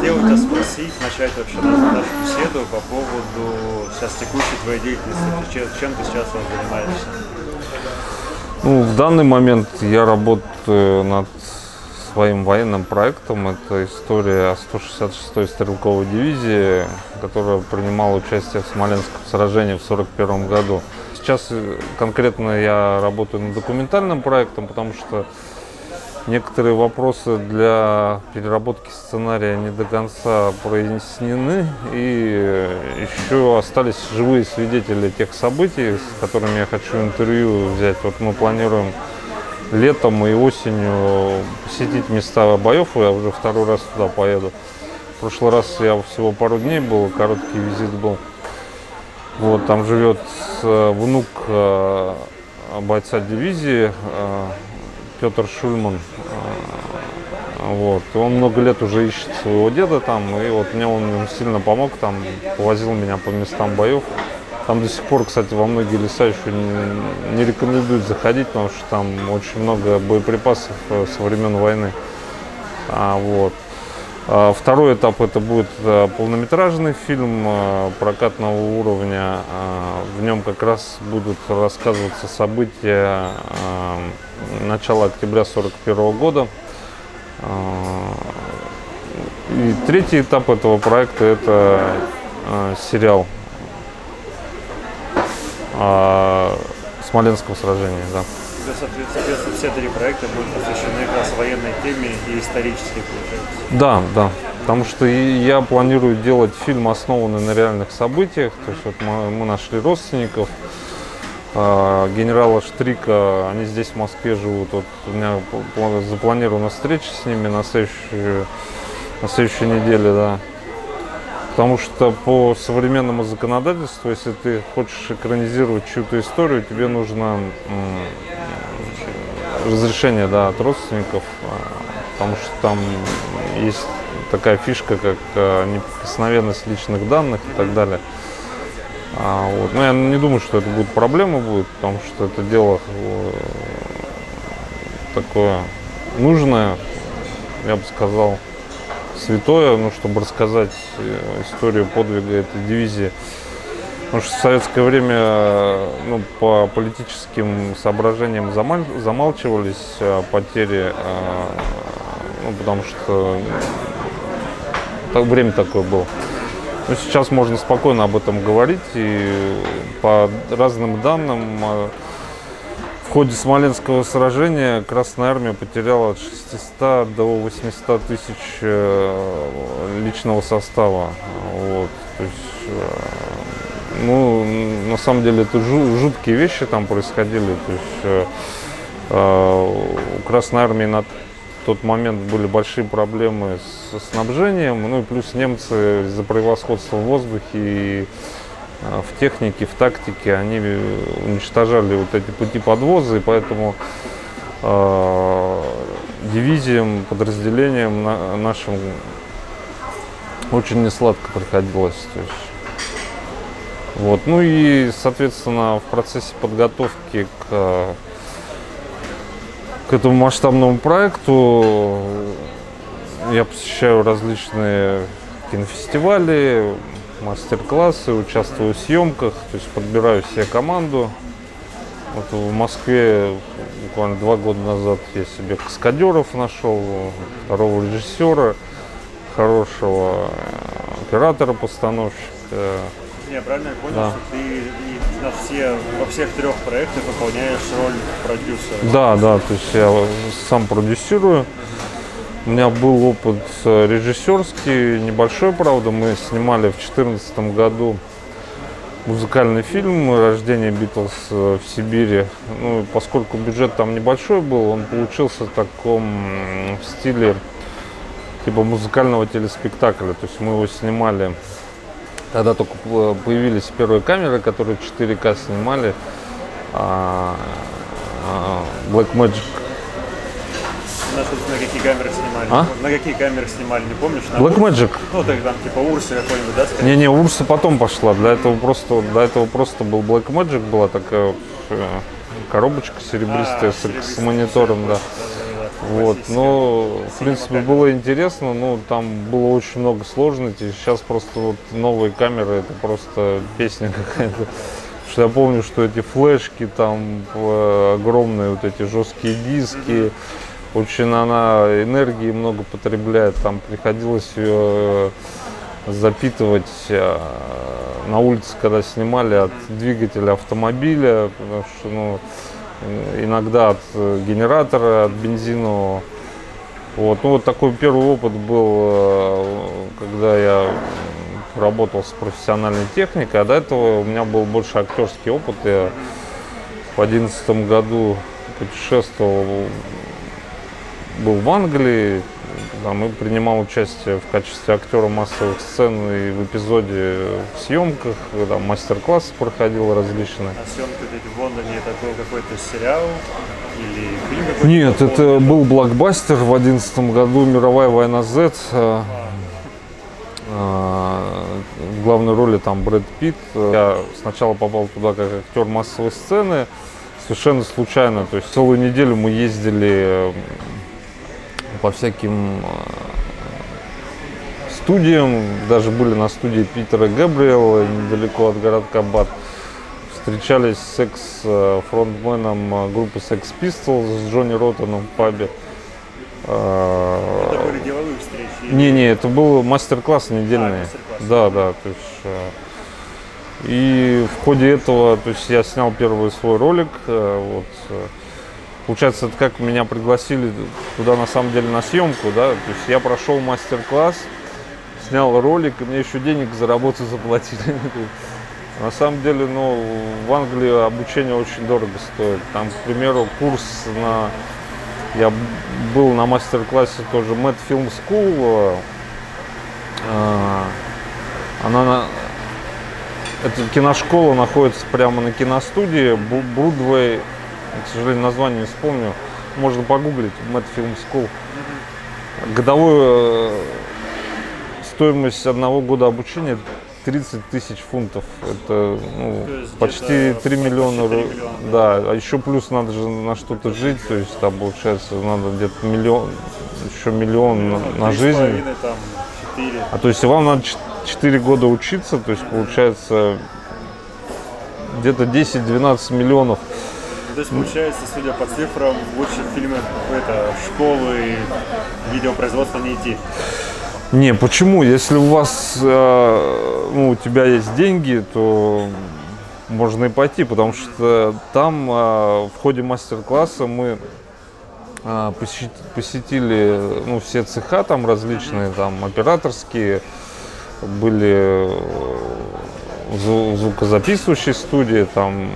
хотел тебя спросить, начать вообще нашу, беседу по поводу сейчас текущей твоей деятельности. Чем, ты сейчас занимаешься? Ну, в данный момент я работаю над своим военным проектом. Это история 166-й стрелковой дивизии, которая принимала участие в Смоленском сражении в 1941 году. Сейчас э, конкретно я работаю над документальным проектом, потому что некоторые вопросы для переработки сценария не до конца прояснены, и еще остались живые свидетели тех событий, с которыми я хочу интервью взять. Вот мы планируем летом и осенью посетить места боев, я уже второй раз туда поеду. В прошлый раз я всего пару дней был, короткий визит был. Вот, там живет э, внук э, бойца дивизии э, Петр Шульман. Вот. Он много лет уже ищет своего деда там, и вот мне он сильно помог, там, повозил меня по местам боев. Там до сих пор, кстати, во многие леса еще не, не рекомендуют заходить, потому что там очень много боеприпасов э, со времен войны. А, вот. А, второй этап это будет э, полнометражный фильм э, прокатного уровня. А, в нем как раз будут рассказываться события начала октября 1941 года. И третий этап этого проекта это сериал а, Смоленского сражения, да. Соответственно, все три проекта будут посвящены как раз военной теме и исторической, получается. Да, да. Потому что я планирую делать фильм, основанный на реальных событиях. То есть вот мы, мы нашли родственников э, генерала Штрика, они здесь в Москве живут. Вот у меня запланирована встреча с ними на следующую, на следующей неделе, да. Потому что по современному законодательству, если ты хочешь экранизировать чью-то историю, тебе нужно разрешение да, от родственников, а, потому что там есть такая фишка, как а, неприкосновенность личных данных и так далее. А, вот. Но я не думаю, что это будет проблема будет, потому что это дело э, такое нужное, я бы сказал святое, ну, чтобы рассказать э, историю подвига этой дивизии. Потому что в советское время ну, по политическим соображениям замаль, замалчивались э, потери, э, ну, потому что так, время такое было. Но сейчас можно спокойно об этом говорить, и по разным данным в ходе Смоленского сражения Красная Армия потеряла от 600 до 800 тысяч э, личного состава. Вот. То есть, э, ну, на самом деле это жуткие вещи там происходили. То есть, э, у Красной Армии на тот момент были большие проблемы с снабжением, ну и плюс немцы из-за превосходства в воздухе и Э, в технике, в тактике они уничтожали вот эти пути подвоза, и поэтому э, дивизиям, подразделениям на, нашим очень несладко приходилось. То есть, вот. Ну и, соответственно, в процессе подготовки к, к этому масштабному проекту я посещаю различные кинофестивали, мастер-классы, участвую в съемках, то есть подбираю себе команду. Вот в Москве буквально два года назад я себе каскадеров нашел, второго режиссера, хорошего оператора-постановщика. Я правильно понял, да. что ты на все, во всех трех проектах выполняешь роль продюсера? Да, да, то есть я сам продюсирую. У меня был опыт режиссерский, небольшой, правда. Мы снимали в 2014 году музыкальный фильм «Рождение Битлз в Сибири». Ну, поскольку бюджет там небольшой был, он получился в таком стиле типа музыкального телеспектакля. То есть мы его снимали, тогда только появились первые камеры, которые 4К снимали. А, а, Blackmagic на, на какие камеры снимали? А? На какие камеры снимали, не помнишь? На Black Magic. Ну, так там типа Урса какой-нибудь, да? Скорее? Не-не, Урса потом пошла. Для этого просто, до этого просто был Black Magic, была такая э, коробочка серебристая а, с, с монитором, да. Вот, но в принципе было интересно, но там было очень много сложностей. Сейчас просто вот новые камеры это просто песня какая-то. Потому Что я помню, что эти флешки там э, огромные вот эти жесткие диски, очень она энергии много потребляет. Там приходилось ее запитывать э, на улице, когда снимали от двигателя автомобиля, потому что ну, иногда от э, генератора, от бензинового. Вот. Ну, вот такой первый опыт был, э, когда я работал с профессиональной техникой, а до этого у меня был больше актерский опыт. Я в 2011 году путешествовал, был в Англии, там, и принимал участие в качестве актера массовых сцен и в эпизоде в съемках, там мастер-классы проходил различные. А съемки в Лондоне это был какой-то сериал или фильм какой-то? Нет, это поводу был блокбастер в 2011 году «Мировая война Z». э, э, В главной роли там Брэд Питт. Я сначала попал туда как актер массовой сцены, совершенно случайно. То есть целую неделю мы ездили по всяким э, студиям, даже были на студии Питера Габриэла, недалеко от городка Бат. Встречались с экс-фронтменом группы Sex Pistols с Джонни Роттоном в пабе. Э, Это были деловые встречи? или- не-не, это был мастер-класс недельный. А, мастер-класс. да, да, то есть. э, И в ходе этого, то есть я снял первый свой ролик. Вот, получается, это как меня пригласили туда на самом деле на съемку, да. То есть я прошел мастер-класс, снял ролик, и мне еще денег за работу заплатили. На самом деле, ну, в Англии обучение очень дорого стоит. Там, к примеру, курс на... Я был на мастер-классе тоже Mad Film School. э, Она на... Эта киношкола находится прямо на киностудии Брудвей. Я, К сожалению, название не вспомню. Можно погуглить Mad Film School. Годовую э, стоимость одного года обучения 30 тысяч фунтов. Это ну, почти где-то 3 миллиона. почти 3 ру- миллиона. Да, а еще плюс надо же на что-то жить. То есть там получается надо где-то миллион, еще миллион на, на Три с жизнь. там, четыре. А то есть вам надо 4 года учиться, то есть получается где-то 10-12 миллионов. Ну, То есть, получается, судя по цифрам, лучше в фильмы это, школы и видеопроизводства не идти. Не, почему? Если у вас, э, ну, у тебя есть деньги, то можно и пойти, потому что там э, в ходе мастер-класса мы э, посещ- посетили ну, все цеха там различные, там операторские, были э, зву- звукозаписывающие студии, там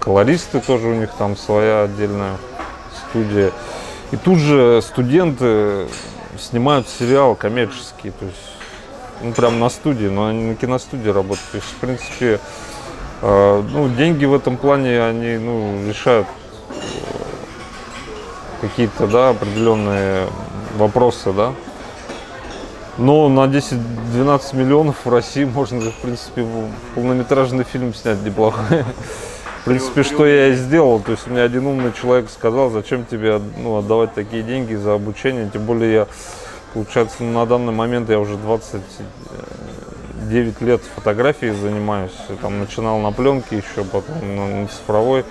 колористы тоже у них там своя отдельная студия. И тут же студенты снимают сериал коммерческий, то есть ну прям на студии, но они на киностудии работают. То есть, в принципе, э, ну, деньги в этом плане, они ну, решают э, какие-то да, определенные вопросы, да. Но на 10-12 миллионов в России можно в принципе, полнометражный фильм снять неплохой. В принципе, что я и сделал. То есть меня один умный человек сказал, зачем тебе ну, отдавать такие деньги за обучение. Тем более я, получается, на данный момент я уже 29 лет фотографией занимаюсь. Там начинал на пленке еще, потом на, на цифровой.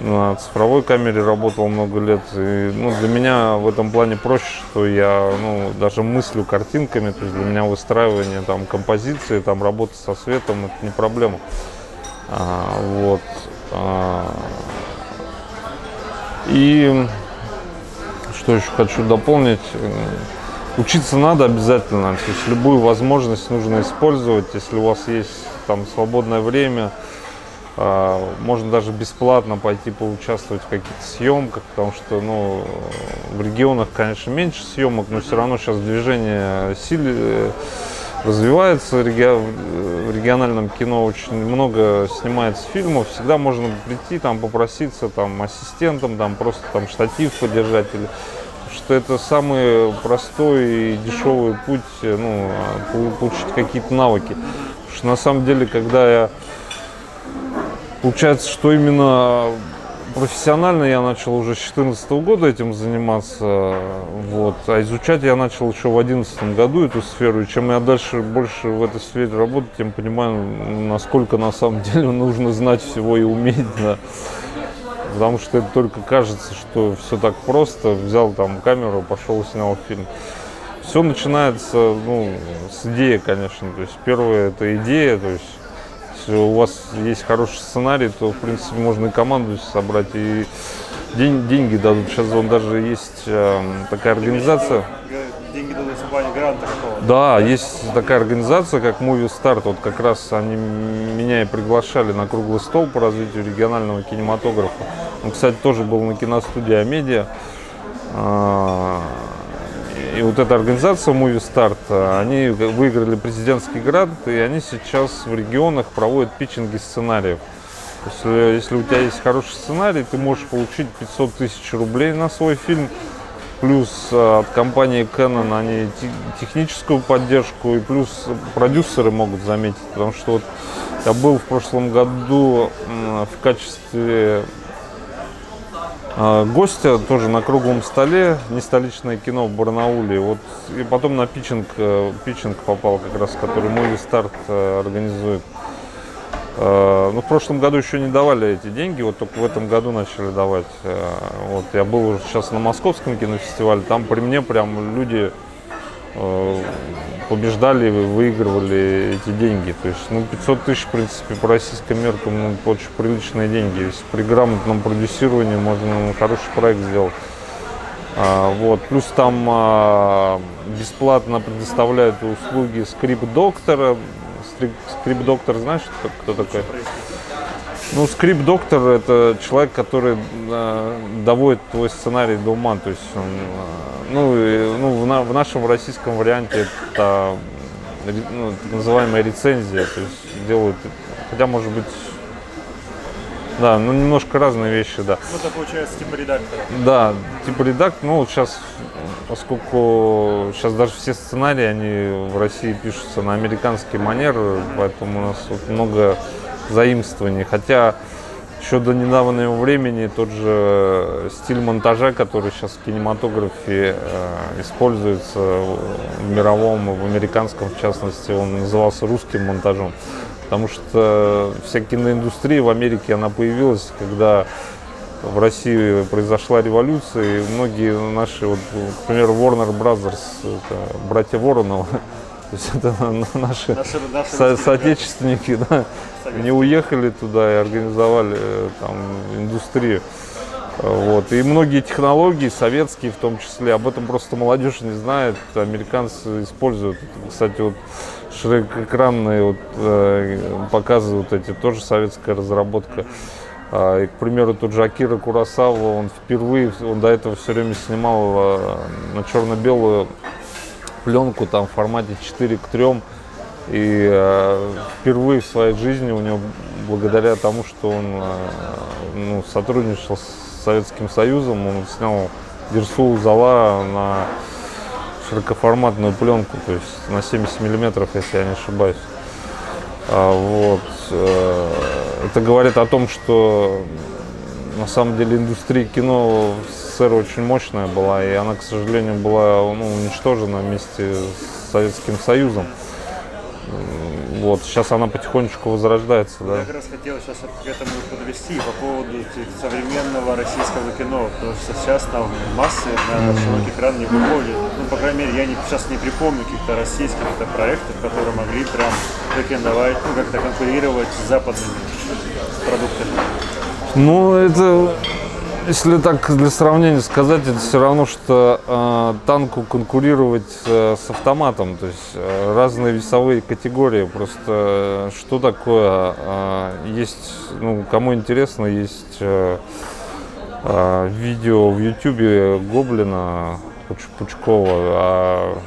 На цифровой камере работал много лет. И, ну, для меня в этом плане проще, что я ну, даже мыслю картинками. То есть для меня выстраивание там, композиции, там, работа со светом это не проблема. А, вот. А, и что еще хочу дополнить. Э, Учиться надо обязательно. То есть любую возможность нужно использовать, если у вас есть там свободное время. А, Можно даже бесплатно пойти поучаствовать в каких-то съемках, потому что ну, в регионах, конечно, меньше съемок, но все равно сейчас движение сильно развивается. В региональном кино очень много снимается фильмов. Всегда можно прийти, там попроситься там, ассистентом, там, просто там, штатив подержать. Или... Что это самый простой и дешевый путь ну, пол- получить какие-то навыки. Потому что на самом деле, когда я Получается, что именно профессионально я начал уже с 2014 года этим заниматься, вот, а изучать я начал еще в 2011 году эту сферу, и чем я дальше больше в этой сфере работаю, тем понимаю, насколько на самом деле нужно знать всего и уметь, да. Потому что это только кажется, что все так просто, взял там камеру, пошел снял фильм. Все начинается, ну, с идеи, конечно, то есть первое это идея, то есть у вас есть хороший сценарий, то, в принципе, можно и команду собрать, и день, деньги дадут. Сейчас вон даже есть э, такая организация. Деньги дадут в плане гранта какого-то. Да, есть такая организация, как Movie Start. Вот как раз они меня и приглашали на круглый стол по развитию регионального кинематографа. Он, кстати, тоже был на киностудии Амедиа. И вот эта организация Movie Start, они выиграли президентский грант, и они сейчас в регионах проводят питчинги сценариев. Если, если у тебя есть хороший сценарий, ты можешь получить 500 тысяч рублей на свой фильм. Плюс э, от компании Canon они те- техническую поддержку, и плюс продюсеры могут заметить. Потому что вот я был в прошлом году в качестве гостя тоже на круглом столе, не столичное кино в Барнауле. Вот, и потом на питчинг, э, питчинг попал как раз, который Movie Start э, организует. Э, Ну, в прошлом году еще не давали эти деньги, вот только в этом году начали давать. Вот, я был уже сейчас на московском кинофестивале, там при мне прям люди побеждали, выигрывали эти деньги. То есть, ну, 500 тысяч, в принципе, по российским меркам, ну, очень приличные деньги. Если при грамотном продюсировании можно ну, хороший проект сделать. А, вот. Плюс там а, бесплатно предоставляют услуги скрипт-доктора. Скрип- Скрипт-доктор, знаешь, кто, такой? Ну, скрипт-доктор – это человек, который э, доводит твой сценарий до ума. То есть, он, э, ну, и, ну в, на- в нашем российском варианте это ре- ну, так называемая рецензия. То есть делают, хотя, может быть, да, ну, немножко разные вещи, да. Ну, это получается типа редактора. Да, типа редакт, ну вот сейчас, поскольку сейчас даже все сценарии, они в России пишутся на американский манер, поэтому у нас вот много заимствований. Хотя еще до недавнего времени тот же стиль монтажа, который сейчас в кинематографе э, используется в мировом, в американском в частности, он назывался русским монтажом. Потому что вся киноиндустрия в Америке, она появилась, когда в России произошла революция, и многие наши, вот, к примеру, Warner Brothers, это братья Воронова, то есть это наши Наши, наши со- соотечественники, да, они уехали туда и организовали э, там индустрию. Вот. И многие технологии, советские в том числе, об этом просто молодежь не знает, американцы используют. Кстати, вот широкоэкранные вот, э, показы вот эти, тоже советская разработка. А, И, к примеру, тот же Акира Курасава, он впервые, он до этого все время снимал э, на черно-белую пленку там в формате 4 к 3. И э, впервые в своей жизни у него, благодаря тому, что он э, ну, сотрудничал с Советским Союзом, он снял Дерсу Зала на широкоформатную пленку, то есть на 70 миллиметров, если я не ошибаюсь. А, вот. э, Это говорит о том, что на самом деле индустрия кино в СССР очень мощная была, и она, к сожалению, была ну, уничтожена вместе с Советским Союзом. Вот, сейчас она потихонечку возрождается, Я да. как раз хотел сейчас к этому подвести по поводу современного российского кино, потому что сейчас там массы на широкий экран не выходят. Ну, по крайней мере, я не, сейчас не припомню каких-то российских это проектов, которые могли прям претендовать, ну, как-то конкурировать с западными продуктами. Ну, это, если так для сравнения сказать, это все равно, что э, танку конкурировать э, с автоматом. То есть э, разные весовые категории. Просто э, что такое? э, есть, ну, кому интересно, есть э, э, видео в Ютубе Гоблина Пуч- Пучкова о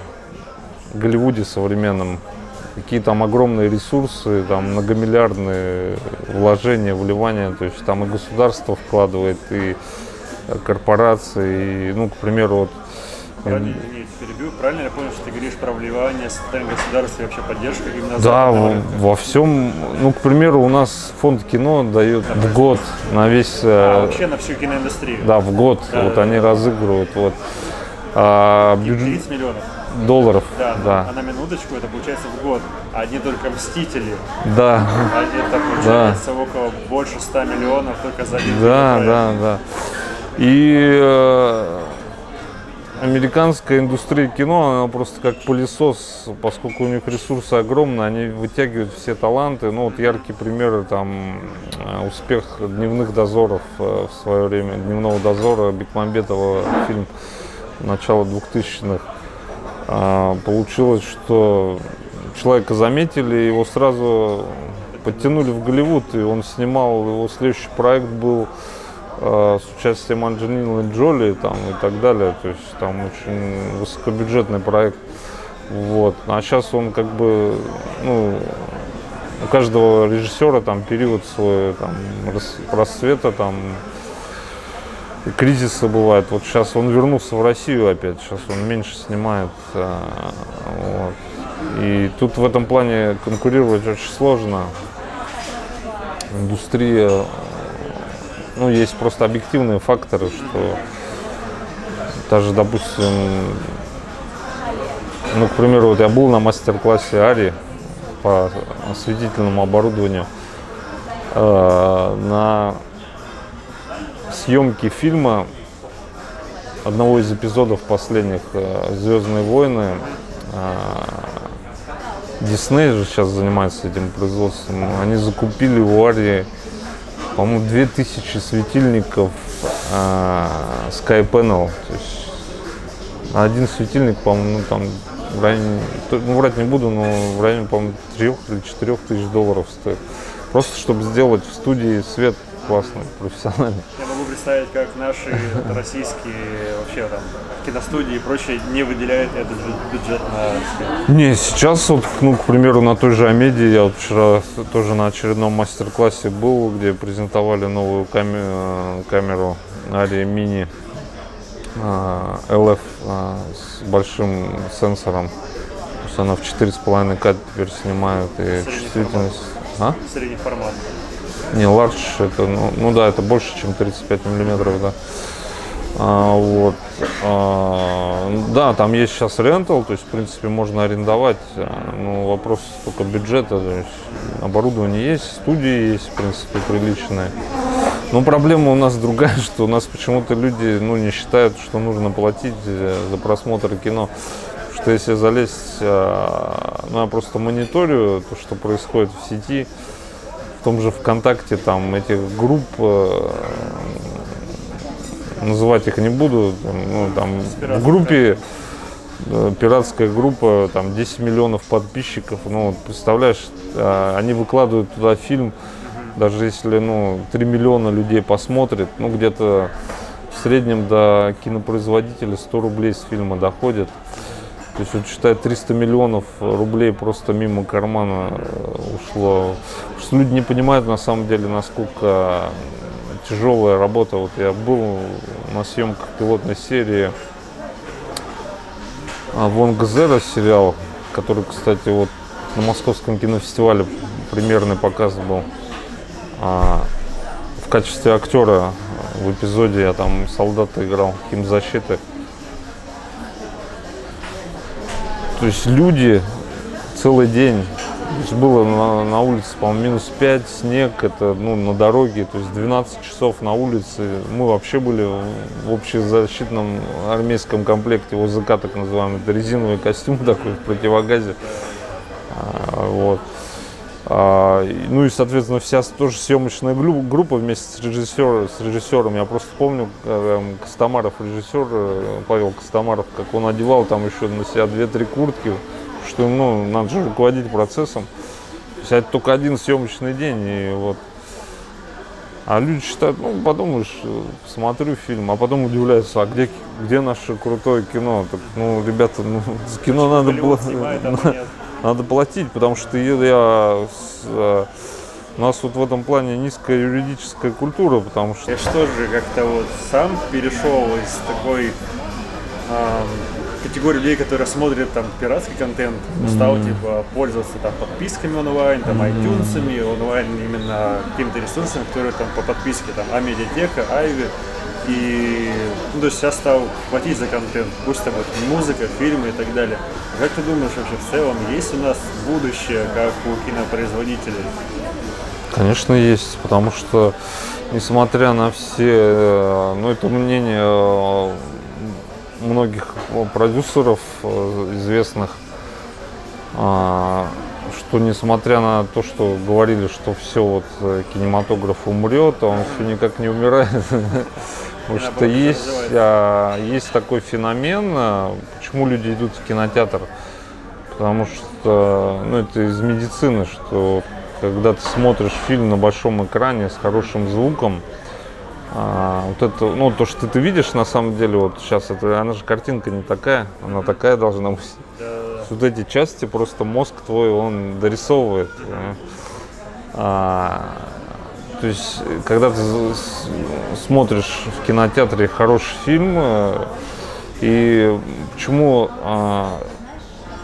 Голливуде современном. Какие там огромные ресурсы, там многомиллиардные вложения, вливания, то есть там и государство вкладывает, и э, корпорации, и, ну, к примеру, вот Правильно, извини, перебью. Правильно я понял, что ты говоришь про вливание состояние государства и вообще поддержка именно Да, во, во всем, ну, к примеру, у нас фонд кино дает в год на весь, А, э, вообще на всю киноиндустрию. да, в год, Да, вот да, они разыгрывают, вот, а, бюджет 30 миллионов. Долларов, Да, да, а на минуточку это получается в год. Одни только «Мстители», да, это получается около больше 100 миллионов только за один да, проект. да, да. И э, американская индустрия кино, она просто как пылесос, поскольку у них ресурсы огромные, они вытягивают все таланты. Ну вот яркие примеры, там э, успех дневных дозоров э, в свое время, дневного дозора Бекмамбетова фильм начала 2000-х. А, Получилось, что человека заметили, его сразу подтянули в Голливуд, и он снимал, его следующий проект был э, с участием Анджелины Джоли там, и так далее. То есть там очень высокобюджетный проект. Вот. А сейчас он как бы, ну, у каждого режиссера там период свой там, рас- расцвета, там, кризисы бывают. Вот сейчас он вернулся в Россию опять, сейчас он меньше снимает. а, вот. И тут в этом плане конкурировать очень сложно. Индустрия, ну, есть просто объективные факторы, что даже, допустим, ну, к примеру, вот я был на мастер-классе Ари по осветительному оборудованию э, на съемке фильма одного из эпизодов последних э, Звездные войны. э, Дисней же сейчас занимается этим производством. Они закупили у Арии, по-моему, 2000 светильников э, Sky Panel. То есть один светильник, по-моему, ну, там в районе, ну, врать не буду, но в районе, по-моему, 3 или 4 тысяч долларов стоит. Просто чтобы сделать в студии свет классный, профессиональный. Я могу представить, как наши российские вообще там киностудии и прочее не выделяют этот бю- бюджет на Не, сейчас вот, ну, к примеру, на той же Амеди, я вот вчера тоже на очередном мастер-классе был, где презентовали новую каме- э, камеру Ария Мини LF а, с большим сенсором. То есть она в 4,5К теперь снимает и Средний чувствительность. А? средний формат. Не, ларч это, ну, ну да, это больше, чем 35 миллиметров, да. А, вот. А, да, там есть сейчас рентал, то есть, в принципе, можно арендовать. а, Ну, вопрос только бюджета. То есть, оборудование есть, студии есть, в принципе, приличные. Но проблема у нас другая, что у нас почему-то люди ну, не считают, что нужно платить э, за просмотр кино. Что если залезть, а, ну я просто мониторю то, что происходит в сети, в том же ВКонтакте там этих групп, э, называть их не буду, ну, там в группе э, пиратская группа, там 10 миллионов подписчиков, ну представляешь, э, они выкладывают туда фильм, даже если ну 3 миллиона людей посмотрит, ну где-то в среднем до кинопроизводителя 100 рублей с фильма доходит. То есть вот считай 300 миллионов рублей просто мимо кармана э, ушло. Потому что люди не понимают на самом деле, насколько тяжелая работа. Вот я был на съемках пилотной серии а, Вон Газера сериал, который, кстати, вот на Московском кинофестивале примерный показ был. А, в качестве актера в эпизоде я там солдата играл, химзащиты. То есть люди целый день. То есть было на, на улице, по-моему, минус 5, снег, это ну, на дороге, то есть 12 часов на улице. Мы вообще были в общезащитном армейском комплекте, ОЗК так называемый, это резиновый костюм такой в противогазе. А, вот. А, ну и, соответственно, вся тоже съемочная группа вместе с режиссером, с режиссером. Я просто помню, э, эм, Костомаров, режиссер э, Павел Костомаров, как он одевал там еще на себя две-три куртки, что ну, надо же руководить процессом. То есть это только один съемочный день, и вот. А люди считают, ну, подумаешь, э, смотрю фильм, а потом удивляются, а где, где наше крутое кино? Так, ну, ребята, ну, кино надо было... Снимает, а. Надо платить, потому что я, с- э, у нас вот в этом плане низкая юридическая культура, потому что Я что же как-то вот сам перешел из такой ам, категорию людей, которые смотрят там пиратский контент, стал типа пользоваться там подписками онлайн, там iTunes, онлайн именно какими-то ресурсами, которые там по подписке, там Амедиатека, Айви. И ну, то есть я стал платить за контент, пусть это будет музыка, фильмы и так далее. Как ты думаешь вообще в целом, есть у нас будущее, как у кинопроизводителей? Конечно, есть, потому что, несмотря на все, э, ну, это мнение э, многих продюсеров э, известных, а, что несмотря на то, что говорили, что все вот кинематограф умрет, а он все никак не умирает. Потому что есть, а, есть такой феномен, почему люди идут в кинотеатр. Потому что ну, это из медицины, что когда ты смотришь фильм на большом экране с хорошим звуком, а, вот это, ну, то, что ты, видишь, на самом деле, вот сейчас это, она же картинка не такая, она такая должна быть. Вот эти части просто мозг твой, он дорисовывает. А, то есть, когда ты смотришь в кинотеатре хороший фильм, э, и почему а,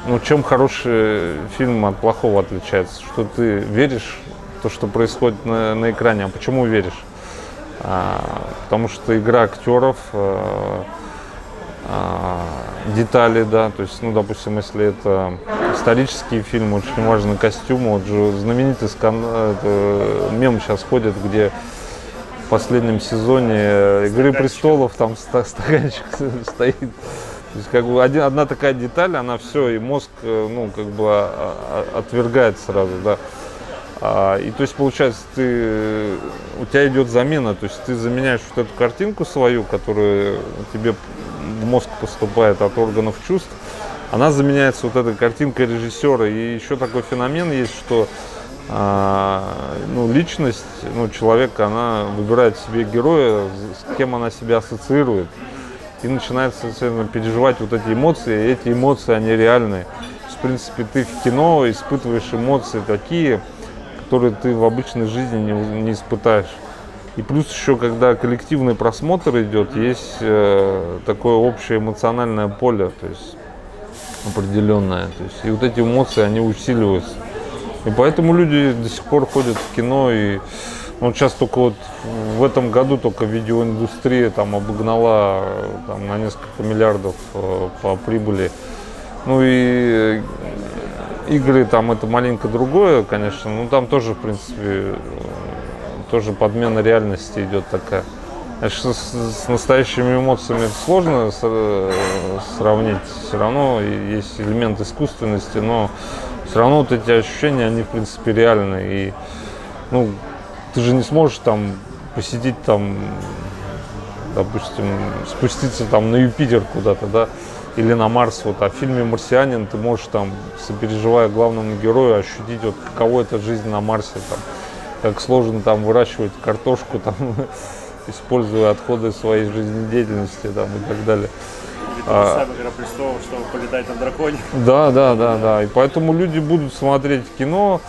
ну, чем хороший фильм от плохого отличается? Что ты веришь в то, что происходит на, на экране. А почему веришь? А, потому что игра актеров, а, детали, да, то есть, ну, допустим, если это исторические фильмы, очень важны костюмы. Вот же знаменитый скан... это, мем сейчас ходит, где в последнем сезоне Игры престолов там стаканчик стоит то есть, как бы один, одна такая деталь, она все, и мозг, э, ну, как бы а, а, отвергает сразу, да. А, и то есть, получается, ты, у тебя идет замена, то есть ты заменяешь вот эту картинку свою, которая тебе в мозг поступает от органов чувств, она заменяется вот этой картинкой режиссера. И еще такой феномен есть, что а, ну, личность ну, человека, она выбирает себе героя, с кем она себя ассоциирует и начинает, соответственно, переживать вот эти эмоции, и эти эмоции, они реальные. в принципе, ты в кино испытываешь эмоции такие, которые ты в обычной жизни не, не испытаешь. И плюс еще, когда коллективный просмотр идет, есть э, такое общее эмоциональное поле, то есть определенное. То есть, и вот эти эмоции, они усиливаются. И поэтому люди до сих пор ходят в кино и ну, сейчас только вот в этом году только видеоиндустрия там обогнала там, на несколько миллиардов э, по прибыли. Ну и игры там это маленько другое, конечно, но там тоже, в принципе, тоже подмена реальности идет такая. Конечно, с, с настоящими эмоциями это сложно с, э, сравнить. Все равно есть элемент искусственности, но все равно вот эти ощущения, они, в принципе, реальны. И, ну, ты же не сможешь там посидеть там, допустим, спуститься там на Юпитер куда-то, да, или на Марс. Вот, а в фильме «Марсианин» ты можешь там, сопереживая главному герою, ощутить, вот каково это жизнь на Марсе, там, как сложно там выращивать картошку, там, используя отходы своей жизнедеятельности там, и так далее. А, Игра престолов, чтобы полетать на драконе. Да, да, да, да. И поэтому люди будут смотреть кино,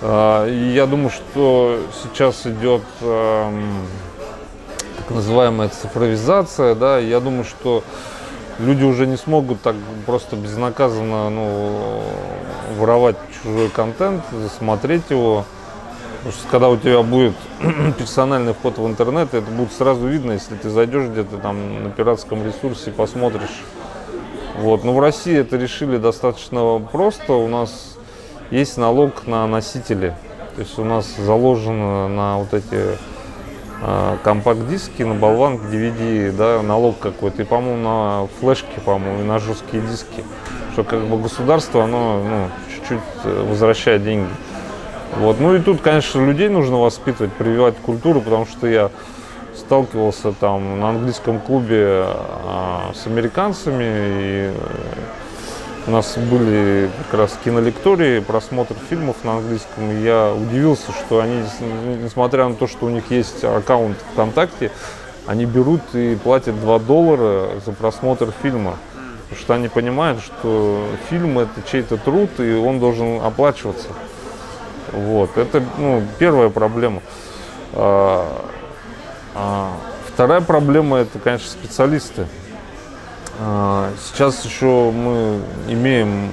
а, и я думаю, что сейчас идет эм, так называемая цифровизация, да, я думаю, что люди уже не смогут так просто безнаказанно ну, воровать чужой контент, смотреть его. Потому что когда у тебя будет персональный вход в интернет, это будет сразу видно, если ты зайдешь где-то там на пиратском ресурсе, посмотришь. Вот. Но в России это решили достаточно просто. У нас есть налог на носители. То есть у нас заложено на вот эти компакт-диски, на болванки, DVD, да, налог какой-то. И, по-моему, на флешки, по-моему, и на жесткие диски. Что как бы государство, оно ну, чуть-чуть э, возвращает деньги. Вот. Ну и тут, конечно, людей нужно воспитывать, прививать культуру, потому что я сталкивался там на английском клубе а, с американцами и у нас были как раз кинолектории, просмотр фильмов на английском. И я удивился, что они, несмотря на то, что у них есть аккаунт ВКонтакте, они берут и платят 2 доллара за просмотр фильма. Потому что они понимают, что фильм это чей-то труд, и он должен оплачиваться. Вот. Это ну, первая проблема. А, а, вторая проблема это, конечно, специалисты. А, Сейчас еще мы имеем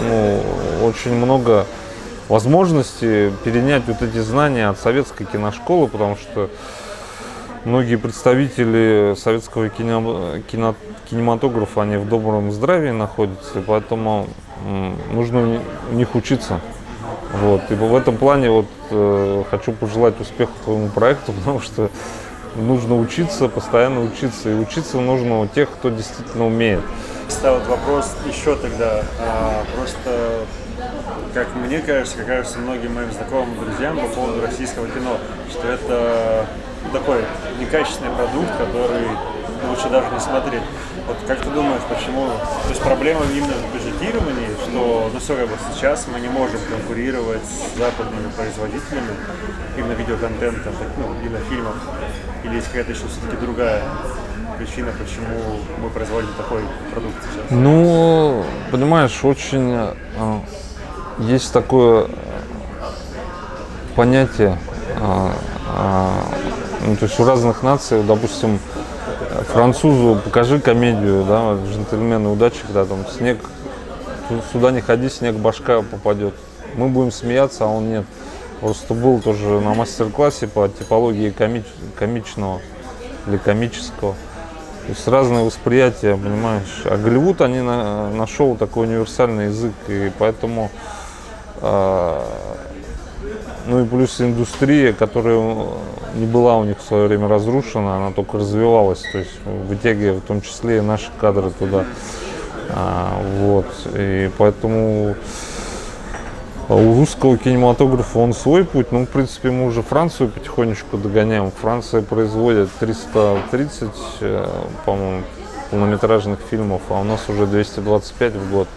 э, ну, очень много возможностей перенять вот эти знания от советской киношколы, потому что многие представители советского кино- кино- кинематографа, они в добром здравии находятся, поэтому нужно у ни- у них учиться. Вот. И в этом плане вот э, хочу пожелать успеха твоему проекту, потому что нужно учиться, постоянно учиться. И учиться нужно у тех, кто действительно умеет. Ставят вопрос еще тогда, а, просто, как мне кажется, как кажется многим моим знакомым друзьям по поводу российского кино, что это такой некачественный продукт, который лучше даже не смотреть. Вот как ты думаешь, почему? То есть проблема именно в бюджетировании, что, ну все, как бы сейчас мы не можем конкурировать с западными производителями именно видеоконтента, ну, именно фильмов, или есть какая-то еще все-таки другая причина, почему мы производим такой продукт сейчас? Ну, понимаешь, очень э, есть такое понятие, э, э, ну, то есть у разных наций, допустим, французу покажи комедию, да, джентльмены удачи, когда там снег, сюда не ходи, снег башка попадет. Мы будем смеяться, а он нет. Просто был тоже на мастер-классе по типологии комич- комичного или комического. То есть разные восприятия, понимаешь. А Голливуд, они на- нашел такой универсальный язык, и поэтому, а, ну и плюс индустрия, которая не была у них в свое время разрушена, она только развивалась, то есть вытягивая в том числе и наши кадры туда. А, вот, и поэтому у русского кинематографа он свой путь, ну, в принципе, мы уже Францию потихонечку догоняем. Франция производит 330, э, по-моему, полнометражных фильмов, а у нас уже 225 в год.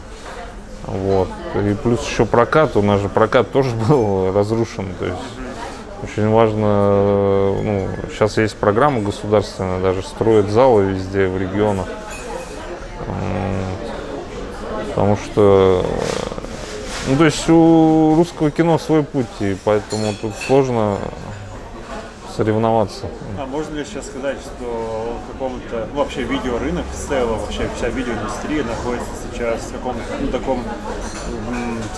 Вот. И плюс еще прокат, у нас же прокат тоже был разрушен, то есть очень важно, ну, сейчас есть программа государственная, даже строят залы везде в регионах. Потому что ну, то есть у русского кино свой путь, и поэтому тут сложно соревноваться. А можно ли сейчас сказать, что в каком-то, ну, вообще видеорынок в целом, вообще вся видеоиндустрия находится сейчас в каком-то ну, таком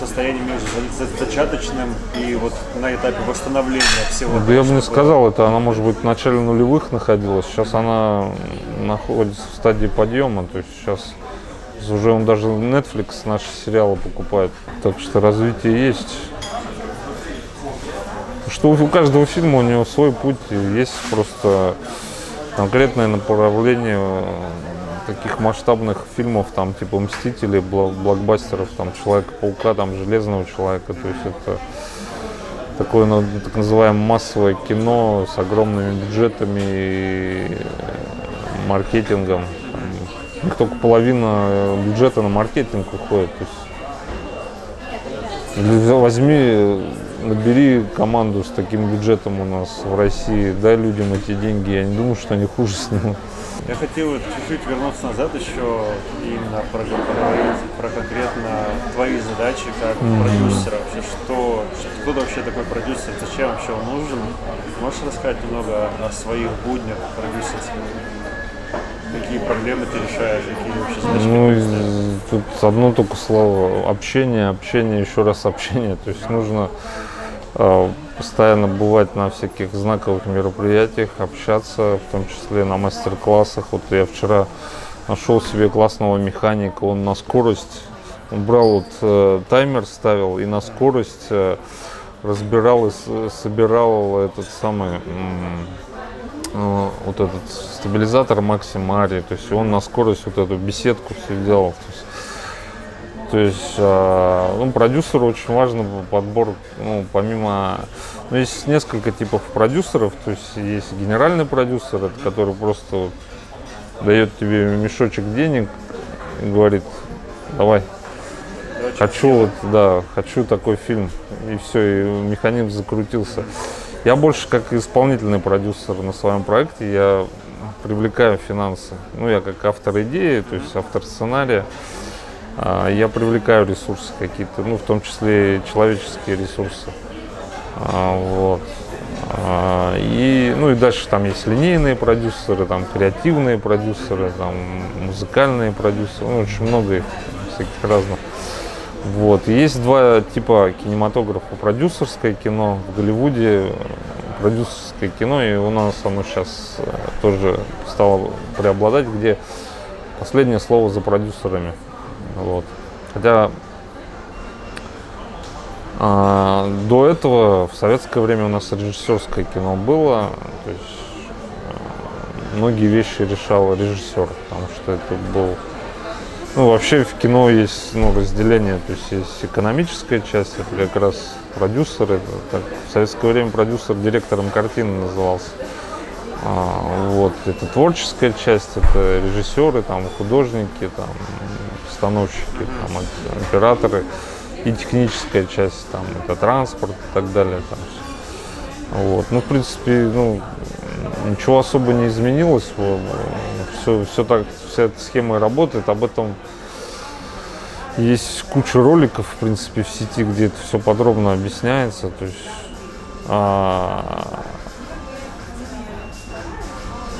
состоянии между за- за- зачаточным и вот на этапе восстановления всего. Да я бы не было? сказал, это она, может быть, в начале нулевых находилась, сейчас она находится в стадии подъема, то есть сейчас уже он даже Netflix наши сериалы покупает, так что развитие есть. Что у каждого фильма у него свой путь, есть просто конкретное направление э, таких масштабных фильмов, там типа Мстители, блокбастеров, там Человека-паука, там Железного человека, то есть это такое ну, так называемое массовое кино с огромными бюджетами и маркетингом. Там, только половина э, бюджета на маркетинг уходит. То есть, возьми, э, набери команду с таким бюджетом у нас в России, дай людям эти деньги, я не думаю, что они хуже снимут. Я хотел чуть-чуть вернуться назад еще именно про, поговорить про конкретно твои задачи как продюсера. Вообще, что, кто вообще такой продюсер, зачем вообще он нужен? Можешь рассказать немного о своих буднях продюсерских? Какие проблемы ты решаешь, какие вообще задачи? Ну, тут одно только слово общение, общение, еще раз общение. То есть нужно постоянно бывать на всяких знаковых мероприятиях, общаться, в том числе на мастер-классах. Вот я вчера нашел себе классного механика, он на скорость, он брал вот э, таймер, ставил и на скорость э, разбирал и собирал этот самый э, вот этот стабилизатор Максимари, то есть он на скорость вот эту беседку все делал. То есть, то есть э, ну, продюсеру очень важно подбор, ну, помимо, ну, есть несколько типов продюсеров, то есть есть генеральный продюсер, который просто дает тебе мешочек денег и говорит, давай, хочу вот, да, хочу такой фильм. И все, и механизм закрутился. Я больше как исполнительный продюсер на своем проекте, я привлекаю финансы. Ну, я как автор идеи, то есть автор сценария, я привлекаю ресурсы какие-то, ну, в том числе человеческие ресурсы. А, Вот. А, И, ну и дальше там есть линейные продюсеры, там креативные продюсеры, там музыкальные продюсеры, ну, очень много их всяких разных. Вот. Есть два типа кинематографа. Продюсерское кино в Голливуде, э, продюсерское кино, и у нас оно сейчас тоже стало преобладать, где последнее слово за продюсерами. Вот. Хотя а, до этого в советское время у нас режиссерское кино было, то есть э, многие вещи решал режиссер, потому что это был ну, вообще в кино есть ну, разделение, то есть есть экономическая часть, это как раз продюсеры. Так, в советское время продюсер директором картины назывался. А, вот, это творческая часть, это режиссеры, там, художники, там, постановщики, там, оп- операторы. И техническая часть, там, это транспорт и так далее. Там, вот. Ну, в принципе, ну, ничего особо не изменилось. Все, все так, вся эта схема работает. Об этом есть куча роликов, в принципе, в сети, где это все подробно объясняется. То есть, а,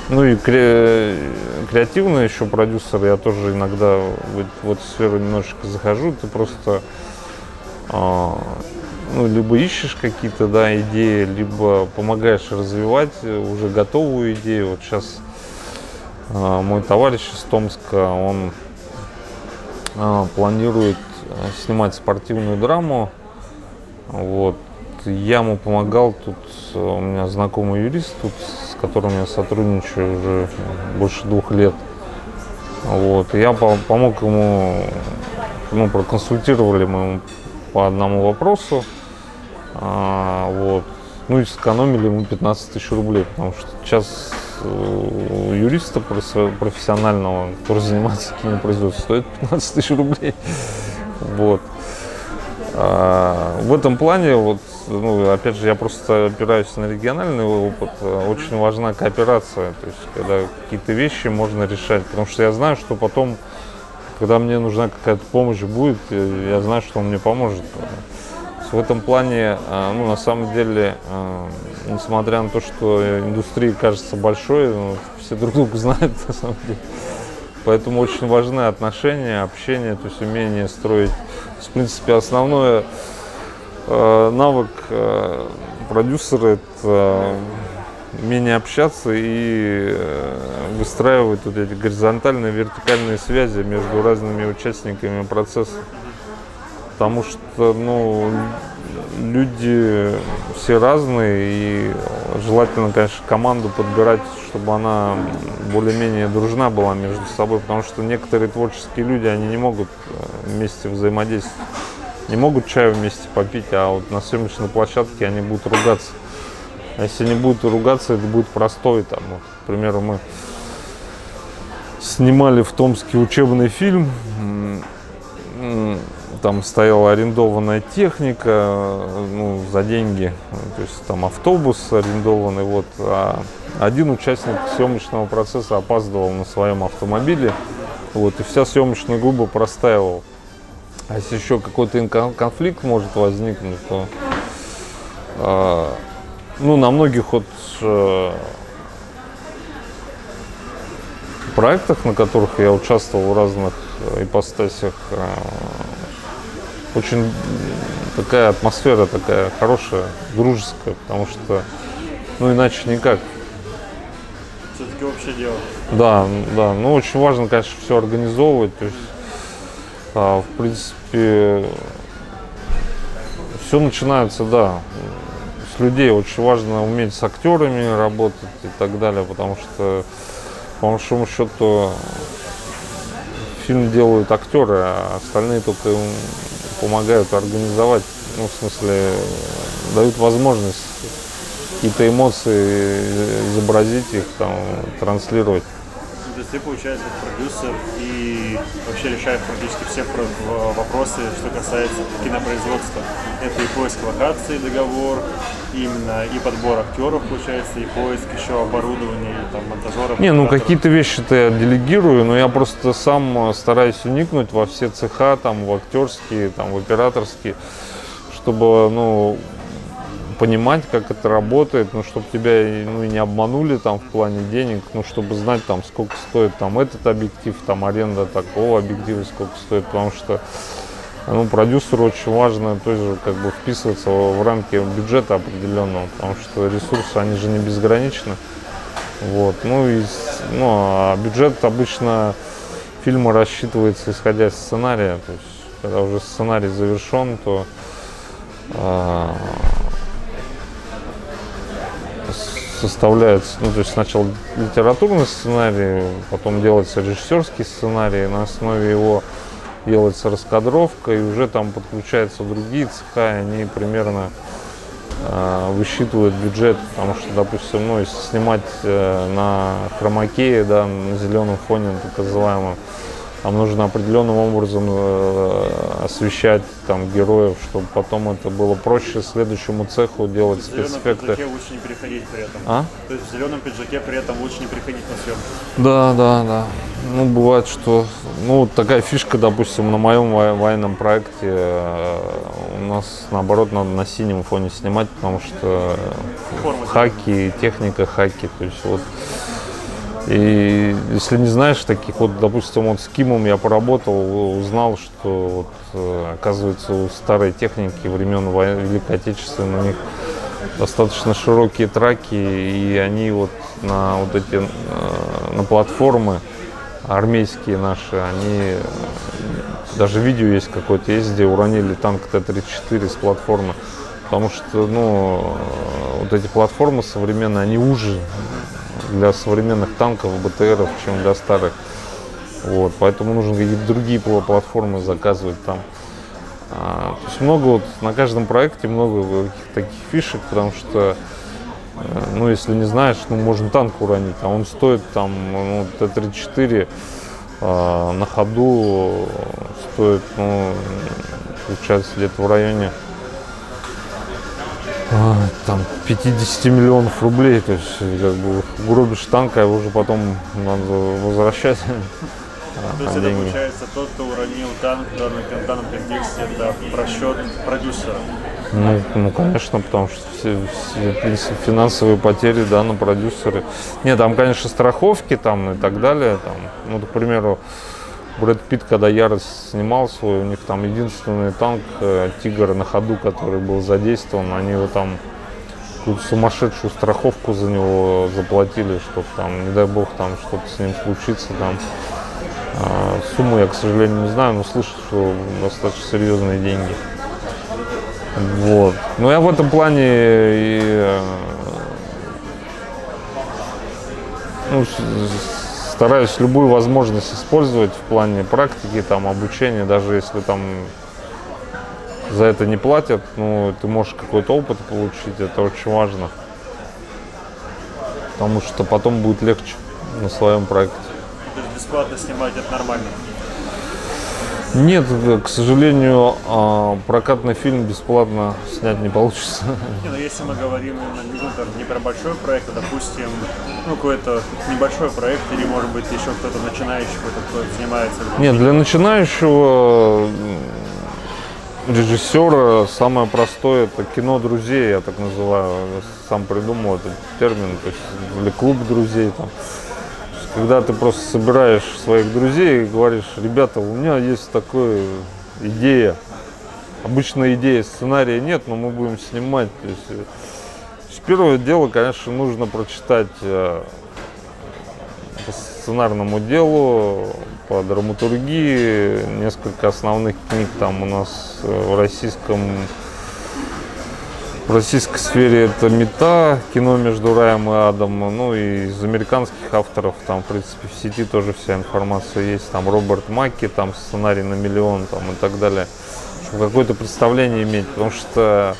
ну и кре- креативные еще продюсеры, я тоже иногда в, в эту сферу немножечко захожу, ты просто а, ну, либо ищешь какие-то да, идеи, либо помогаешь развивать уже готовую идею. Вот сейчас мой товарищ из Томска, он а, планирует а, снимать спортивную драму. Вот. Я ему помогал, тут э, у меня знакомый юрист, тут, которым я сотрудничаю уже больше двух лет. Вот. Я по- помог ему, ну, проконсультировали мы ему по одному вопросу. А, вот. Ну и сэкономили ему 15 тысяч рублей, потому что сейчас э, юриста профессионального, который занимается кинопроизводством, стоит 15 тысяч рублей. Вот. А, в этом плане, вот, ну, опять же, я просто опираюсь на региональный опыт. Очень важна кооперация, то есть, когда какие-то вещи можно решать, потому что я знаю, что потом, когда мне нужна какая-то помощь будет, э, я знаю, что он мне поможет. В этом плане, э, ну, на самом деле, э, несмотря на то, что индустрия кажется большой, ну, все друг друга знают, на самом деле. Поэтому очень важны отношения, общение, то есть умение строить. В принципе, основное навык э, продюсера это умение общаться и э, выстраивать вот эти горизонтальные, вертикальные связи между разными участниками процесса. Потому что, ну, люди все разные, и желательно, конечно, команду подбирать, чтобы она более-менее дружна была между собой, потому что некоторые творческие люди, они не могут э, вместе взаимодействовать, не могут чаю вместе попить, а вот на съемочной площадке они будут ругаться. А если они будут ругаться, это будет простой, там, вот, к примеру, мы снимали в Томске учебный фильм, там стояла арендованная техника, ну, за деньги, то есть там автобус арендованный, вот, а один участник съемочного процесса опаздывал на своем автомобиле, вот, и вся съемочная группа простаивала. А если еще какой-то конфликт может возникнуть, то а, ну, на многих вот э, проектах, на которых я участвовал в разных э, ипостасях, э, очень такая атмосфера такая хорошая, дружеская, потому что, ну, иначе никак. Все-таки общее дело. Да, да, ну, очень важно, конечно, все организовывать, то есть, в принципе, все начинается, да, с людей. Очень важно уметь с актерами работать и так далее, потому что, по большому счету, фильм делают актеры, а остальные только им помогают организовать, ну, в смысле, дают возможность какие-то эмоции изобразить их, там, транслировать. Ты, получается, продюсер и вообще решаешь практически все вопросы, что касается кинопроизводства. Это и поиск локации, договор, именно и подбор актеров, получается, и поиск еще оборудования, и там монтажеров. Не, ну какие-то вещи-то я делегирую, но я просто сам э, стараюсь уникнуть во все цеха, там, в актерские, там, в операторские, чтобы, ну, понимать, как это работает, ну, чтобы тебя ну, не обманули там в плане денег, ну, чтобы знать там, сколько стоит там этот объектив, там аренда такого объектива, сколько стоит, потому что ну, продюсеру очень важно тоже как бы вписываться в рамки бюджета определенного, потому что ресурсы, они же не безграничны. Вот. Ну, и, ну, а бюджет обычно фильма рассчитывается исходя из сценария. То есть, когда уже сценарий завершен, то а, составляется, ну, то есть сначала литературный сценарий, потом делается режиссерский сценарий, на основе его делается раскадровка, и уже там подключаются другие цеха, и они примерно э, высчитывают бюджет, потому что, допустим, ну, если снимать э, на хромакее, да, на зеленом фоне, так называемом, нам нужно определенным образом э, освещать там героев, чтобы потом это было проще следующему цеху делать В спецэффекты. пиджаке лучше не переходить при этом. А? То есть в зеленом пиджаке при этом лучше не приходить на съемку. Да, да, да. Ну, бывает, что... Ну, такая фишка, допустим, на моем во- военном проекте э, у нас, наоборот, надо на синем фоне снимать, потому что Форма хаки, техника хаки, то есть вот... И если не знаешь таких, вот, допустим, вот с Кимом я поработал, узнал, что вот, э, оказывается у старой техники времен Великой Отечественной у них достаточно широкие траки, и они вот на вот эти э, на платформы армейские наши, они э, даже видео есть какое-то есть, где уронили танк Т-34 с платформы, потому что ну вот эти платформы современные, они уже для современных танков, БТРов, чем для старых. Вот, поэтому нужно какие-то другие пла- платформы заказывать там. А, то есть много вот на каждом проекте много таких фишек, потому что э, ну, если не знаешь, ну, можно танк уронить, а он стоит там, ну, Т-34 а, на ходу стоит, ну, получается, где-то в районе там 50 миллионов рублей, то есть как бы гробишь танк, а его уже потом надо возвращать. а, То есть а это получается тот, кто уронил танк в данном, в данном контексте, это просчет продюсера. Ну, ну, конечно, потому что все, все фин- финансовые потери, да, на продюсеры. Нет, там, конечно, страховки там и так далее. Там, ну, к примеру, Брэд Питт, когда Ярость снимал свой, у них там единственный танк э, Тигр на ходу, который был задействован, они его там какую-то сумасшедшую страховку за него заплатили, чтобы там, не дай бог, там что-то с ним случится, там А, сумму я, к сожалению, не знаю, но слышу, что достаточно серьезные деньги. Вот. Но я в этом плане и, э, ну, стараюсь любую возможность использовать в плане практики, там, обучения, даже если там за это не платят, ну, ты можешь какой-то опыт получить, это очень важно. Потому что потом будет легче на своем проекте. То есть бесплатно снимать это нормально. Нет, к сожалению, а, прокатный фильм бесплатно снять не получится. Не, ну если мы говорим именно ну, не про большой проект, а допустим, ну какой-то небольшой проект или может быть еще кто-то начинающий, какой-то кто занимается. Нет, для начинающего режиссера самое простое это кино друзей, я так называю. Я сам придумал этот термин, то есть или клуб друзей там. Когда ты просто собираешь своих друзей и говоришь, ребята, у меня есть такая идея. Обычно идеи сценария нет, но мы будем снимать. То есть, э, первое дело, конечно, нужно прочитать э, по сценарному делу, по драматургии, несколько основных книг там у нас э, в российском в российской сфере это «Мета», кино между раем и адом, ну и из американских авторов там, в принципе, в сети тоже вся информация есть, там Роберт Маки, там сценарий на миллион там и так далее, чтобы какое-то представление иметь, потому что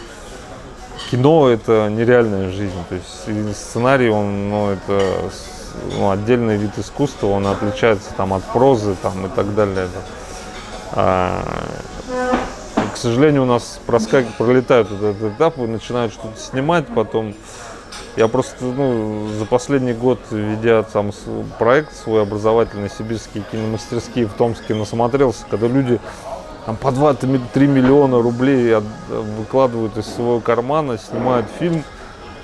кино это нереальная жизнь, то есть сценарий, он, ну, это ну, отдельный вид искусства, он отличается там от прозы там и так далее. да. А, к сожалению, у нас проскак... пролетают этот этап, и начинают что-то снимать, потом я просто ну, за последний год, ведя там проект свой образовательный, сибирские киномастерские в Томске, насмотрелся, когда люди там по 2-3 миллиона рублей выкладывают из своего кармана, снимают фильм,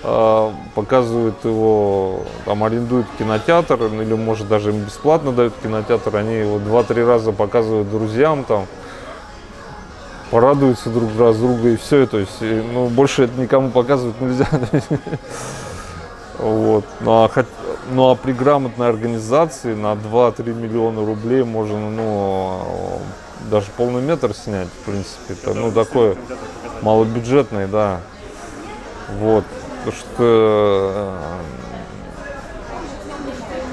а, показывают его, там арендуют кинотеатр, или может даже им бесплатно дают кинотеатр, они его 2-3 раза показывают друзьям там, порадуются друг раз друга и все, то есть, и, ну, больше это никому показывать нельзя. Вот. Ну а, ну, а при грамотной организации на 2-3 миллиона рублей можно, ну, даже полный метр снять, в принципе. Это, ну, такое малобюджетный, да. Вот. Потому что, э,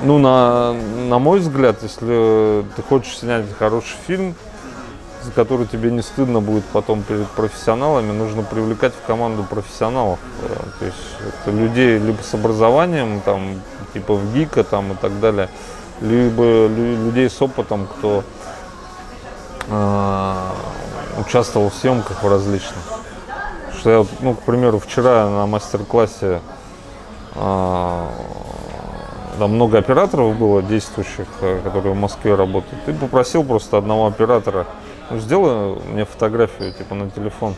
ну, на, на мой взгляд, если ты хочешь снять хороший фильм, за который тебе не стыдно будет потом перед профессионалами, нужно привлекать в команду профессионалов. Э, То есть это людей либо с образованием, там, типа в ГИКа там, и так далее, либо лю- людей с опытом, кто э, участвовал в съемках в различных. Что я, ну, к примеру, вчера на мастер-классе а, там много операторов было действующих, э, которые в Москве работают. Ты попросил просто одного оператора, сделай мне фотографию типа на телефон.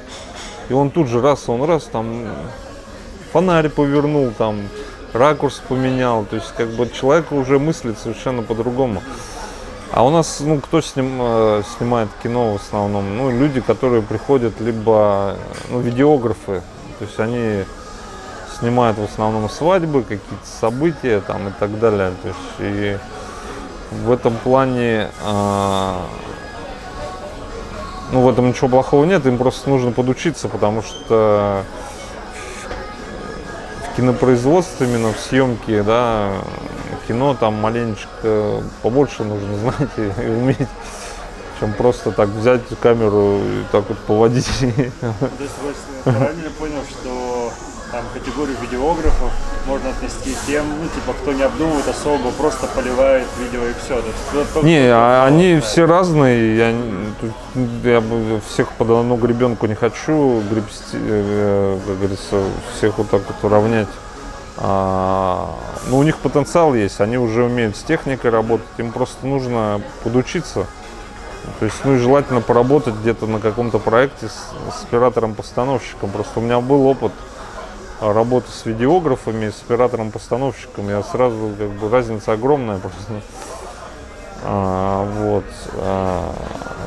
И он тут же раз, он раз там фонарь повернул, там ракурс поменял. То есть как бы человек уже мыслит совершенно по-другому. А у нас, ну, кто сним, э, снимает кино в основном? Ну, люди, которые приходят, либо, ну, видеографы. То есть они снимают в основном свадьбы, какие-то события там и так далее. То есть и в этом плане, а, ну, в этом ничего плохого нет, им просто нужно подучиться, потому что в кинопроизводстве, именно в съемке, да, кино там маленечко побольше нужно знать и, и уметь, чем просто так взять камеру и так вот поводить. То есть правильно понял, что там категорию видеографов можно отнести тем, ну, типа, кто не обдумывает особо, просто поливает видео и все. То есть, кто- кто- Не, кто- а кто- они да. все разные. Я, я всех под одну гребенку не хочу гребсти, э, как говорится, всех вот так вот уравнять. А, ну, у них потенциал есть, они уже умеют с техникой работать, им просто нужно подучиться. То есть, ну и желательно поработать где-то на каком-то проекте с, с оператором-постановщиком. Просто у меня был опыт работы с видеографами, с оператором-постановщиком. Я сразу, как бы, разница огромная просто. А, вот. а,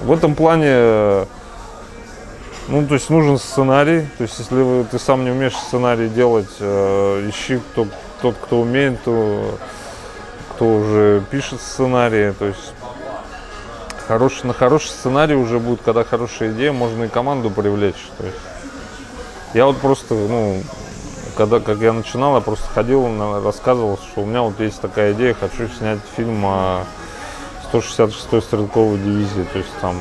в этом плане, ну, то есть нужен сценарий. То есть, если вы- ты сам не умеешь сценарий делать, э, ищи кто, тот, кто умеет, то, кто уже пишет сценарии. То есть хороший, на хороший сценарий уже будет, когда хорошая идея, можно и команду привлечь. То есть, я вот просто, ну, когда, как я начинал, я просто ходил, рассказывал, что у меня вот есть такая идея, хочу снять фильм о 166-й стрелковой дивизии. То есть там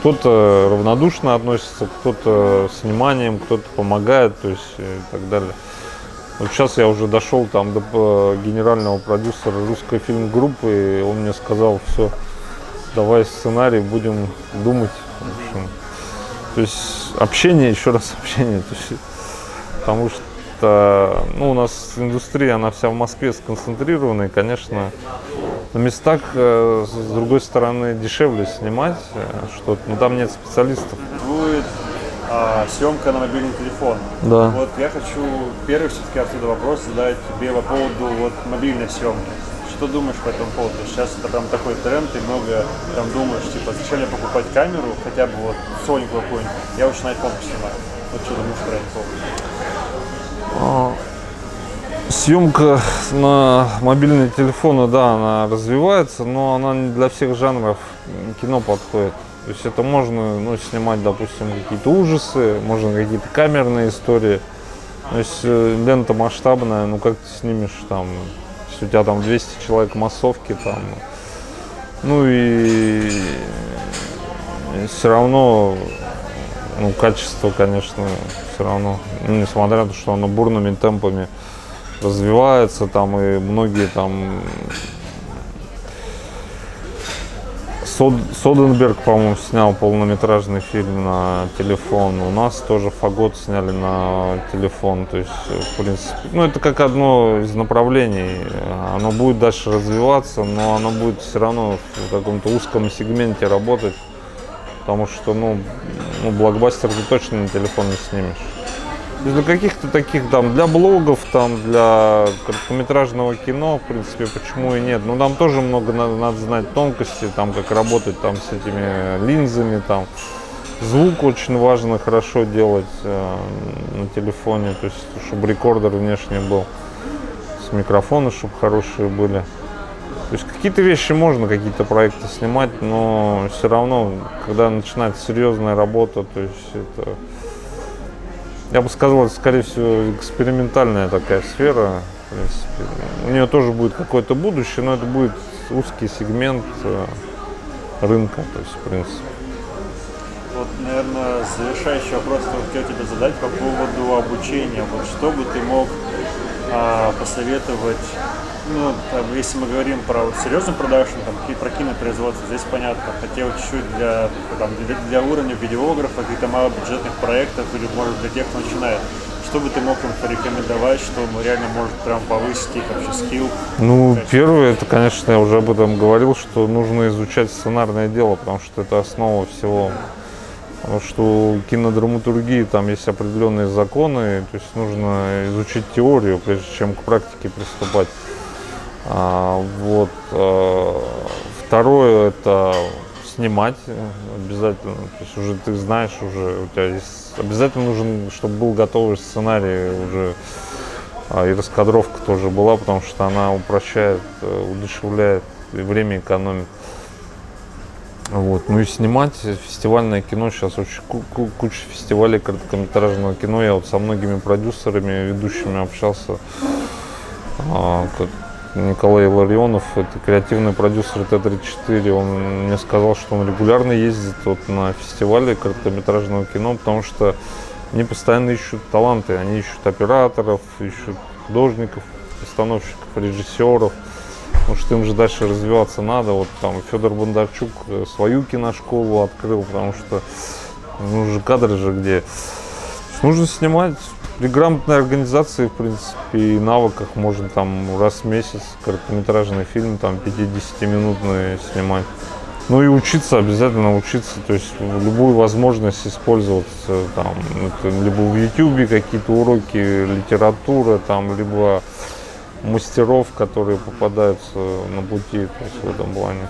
кто-то равнодушно относится, кто-то с вниманием, кто-то помогает, то есть и так далее. Вот сейчас я уже дошел там до э, генерального продюсера русской фильм-группы, и он мне сказал, все, давай сценарий, будем думать. В общем, то есть общение, еще раз общение. То есть, потому что ну, у нас индустрия, она вся в Москве сконцентрирована, и, конечно, на местах, э, с другой стороны, дешевле снимать э, что-то, но там нет специалистов. Будет а, съемка на мобильный телефон. Да. Вот я хочу первый все-таки отсюда вопрос задать тебе по поводу вот мобильной съемки. Что думаешь по этому поводу? Сейчас это прям такой тренд, и много там думаешь, типа, зачем мне покупать камеру, хотя бы вот Sony какую-нибудь, я лучше на iPhone поснимаю. Вот что думаешь про iPhone? Съемка на мобильные телефоны, да, она развивается, но она не для всех жанров кино подходит. То есть это можно ну, снимать, допустим, какие-то ужасы, можно какие-то камерные истории. То есть э, лента масштабная, ну как ты снимешь там, если у тебя там 200 человек массовки там, ну и, все равно, ну качество, конечно, все равно, ну, несмотря на то, что оно бурными темпами развивается там и многие там Сод- Соденберг, по-моему, снял полнометражный фильм на телефон. У нас тоже Фагот сняли на телефон. То есть, в принципе, ну это как одно из направлений. Оно будет дальше развиваться, но оно будет все равно в каком-то узком сегменте работать. Потому что, ну, ну блокбастер ты точно на телефон не снимешь. Для каких-то таких, там, для блогов, там, для короткометражного кино, в принципе, почему и нет. Но там тоже много надо, надо знать тонкости, там, как работать там с этими линзами, там. Звук очень важно хорошо делать э, на телефоне, то есть, чтобы рекордер внешний был, с микрофона, чтобы хорошие были. То есть какие-то вещи можно, какие-то проекты снимать, но все равно, когда начинается серьезная работа, то есть это я бы сказал, это, скорее всего, экспериментальная такая сфера. В принципе. У нее тоже будет какое-то будущее, но это будет узкий сегмент э, рынка, то есть, в принципе. Вот, наверное, завершающий вопрос хотел тебе задать по поводу обучения. Вот что бы ты мог а, посоветовать ну, там, если мы говорим про вот, серьезный продакшн, там, про кинопроизводство, здесь понятно, хотел чуть-чуть для, там, для, для уровня видеографа, каких-то малобюджетных проектов или, может, для тех, кто начинает. Что бы ты мог им порекомендовать, что реально может прям повысить их вообще скилл? Ну, первое, это, конечно, я уже об этом говорил, что нужно изучать сценарное дело, потому что это основа всего. Потому что у кинодраматургии там есть определенные законы, то есть нужно изучить теорию, прежде чем к практике приступать. А, вот. А, второе это снимать обязательно. То есть уже ты знаешь, уже у тебя есть обязательно нужен, чтобы был готовый сценарий уже а, и раскадровка тоже была, потому что она упрощает, э, удешевляет и время экономит. Вот. Ну и снимать фестивальное кино, сейчас очень куча фестивалей короткометражного кино. Я вот со многими продюсерами, ведущими общался. Как Николай Ларионов, это креативный продюсер Т-34, он мне сказал, что он регулярно ездит вот на фестивали короткометражного кино, потому что они постоянно ищут таланты, они ищут операторов, ищут художников, постановщиков, режиссеров, потому что им же дальше развиваться надо. Вот там Федор Бондарчук свою киношколу открыл, потому что ну, же кадры же где. Нужно снимать при грамотной организации, в принципе, и навыках можно там раз в месяц короткометражный фильм, там 50-минутный снимать. Ну и учиться, обязательно учиться, то есть любую возможность использовать, там, это либо в YouTube какие-то уроки, литература, там, либо мастеров, которые попадаются на пути, то есть в этом плане.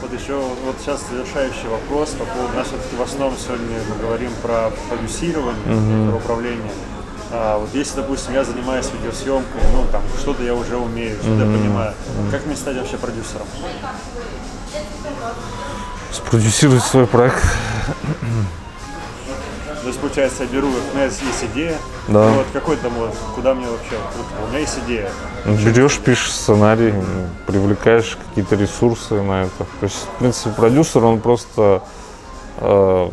Вот еще вот сейчас завершающий вопрос по поводу, нас все-таки в основном сегодня мы говорим про продюсирование, mm-hmm. про управление. А, вот если, допустим, я занимаюсь видеосъемкой, ну, там, что-то я уже умею, что-то mm-hmm. я понимаю, как мне стать вообще продюсером? Спродюсировать свой проект. То есть, получается, я беру, у меня есть идея, да. ну, вот какой там вот, куда мне вообще, у меня есть идея. Берешь, пишешь сценарий, привлекаешь какие-то ресурсы на это. То есть, в принципе, продюсер, он просто э,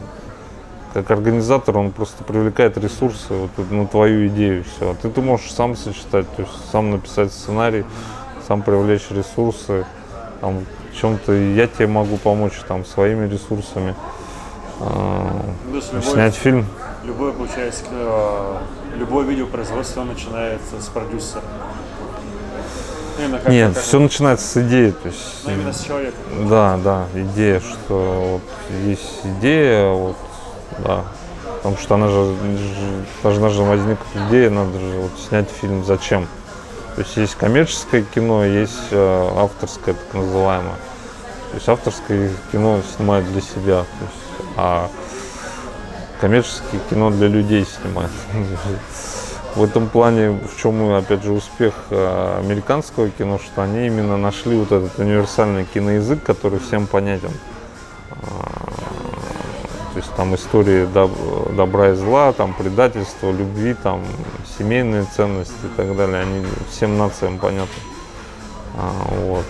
как организатор он просто привлекает ресурсы вот, на твою идею все. А ты, ты можешь сам сочетать, то есть сам написать сценарий, сам привлечь ресурсы, там, чем-то я тебе могу помочь там своими ресурсами ну, любой, снять фильм. Любое, получается, любое видеопроизводство начинается с продюсера. Именно как, Нет, как, все начинается с идеи. То есть, ну, именно с человека. Да, да, идея, что вот есть идея, вот да. Потому что она же должна же возникнуть идея, надо же вот снять фильм зачем. То есть есть коммерческое кино, есть э, авторское так называемое. То есть авторское кино снимают для себя, то есть, а коммерческое кино для людей снимают. В этом плане, в чем, опять же, успех э, американского кино, что они именно нашли вот этот универсальный киноязык, который всем понятен. То есть там истории доб- добра и зла, там предательство, любви, там семейные ценности и так далее, они всем нациям понятны. А, вот.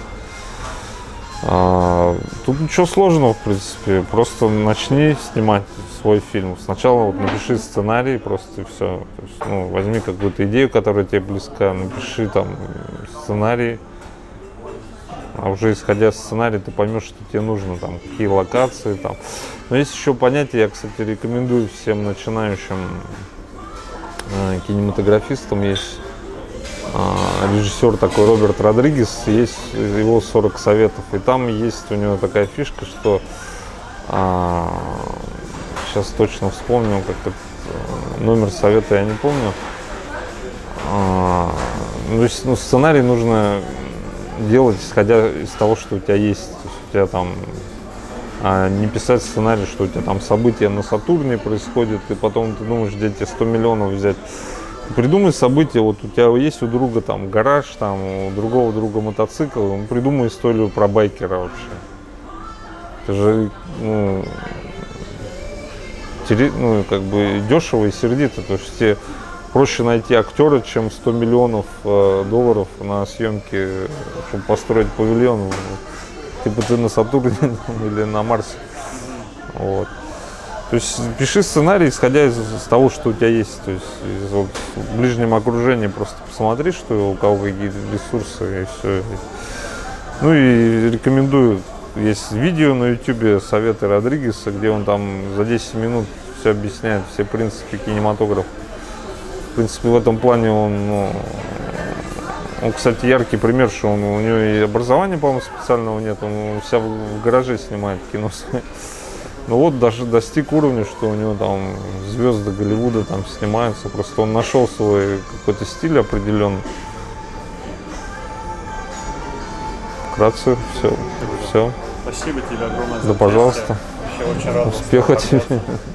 А, тут ничего сложного, в принципе. Просто начни снимать свой фильм. Сначала вот напиши сценарий, просто и все. То есть, ну, возьми какую-то идею, которая тебе близка, напиши там сценарий, а уже исходя из сценария ты поймешь, что тебе нужно, там, какие локации, там. Но есть еще понятие, я, кстати, рекомендую всем начинающим э, кинематографистам, есть э, режиссер такой Роберт Родригес, есть его 40 советов, и там есть у него такая фишка, что э, сейчас точно вспомнил, как это, э, номер совета я не помню. А, ну, ну, сценарий нужно делать, исходя из того, что у тебя есть. То есть у тебя там а не писать сценарий, что у тебя там события на Сатурне происходят, и потом ты думаешь, где тебе 100 миллионов взять. Придумай события, вот у тебя есть у друга там гараж, там у другого друга мотоцикл, ну, придумай историю про байкера вообще. Это же, ну, ну, как бы дешево и сердито, то есть тебе проще найти актера, чем 100 миллионов э, долларов на съемки, чтобы построить павильон. Типа ты на Сатурне или на Марсе. Вот. То есть пиши сценарий, исходя из, из того, что у тебя есть. То есть из, вот, в ближнем окружении просто посмотри, что у кого какие ресурсы и все. Ну и рекомендую. Есть видео на YouTube советы Родригеса, где он там за 10 минут все объясняет, все принципы кинематографа. В принципе, в этом плане он, ну, он, кстати, яркий пример, что он, у него и образования, по-моему, специального нет, он вся в, гараже снимает кино. Ну вот даже достиг уровня, что у него там звезды Голливуда там снимаются. Просто он нашел свой какой-то стиль определенный. Вкратце все. Все. Спасибо тебе огромное за Да, пожалуйста. Вообще очень рад. Успеха тебе.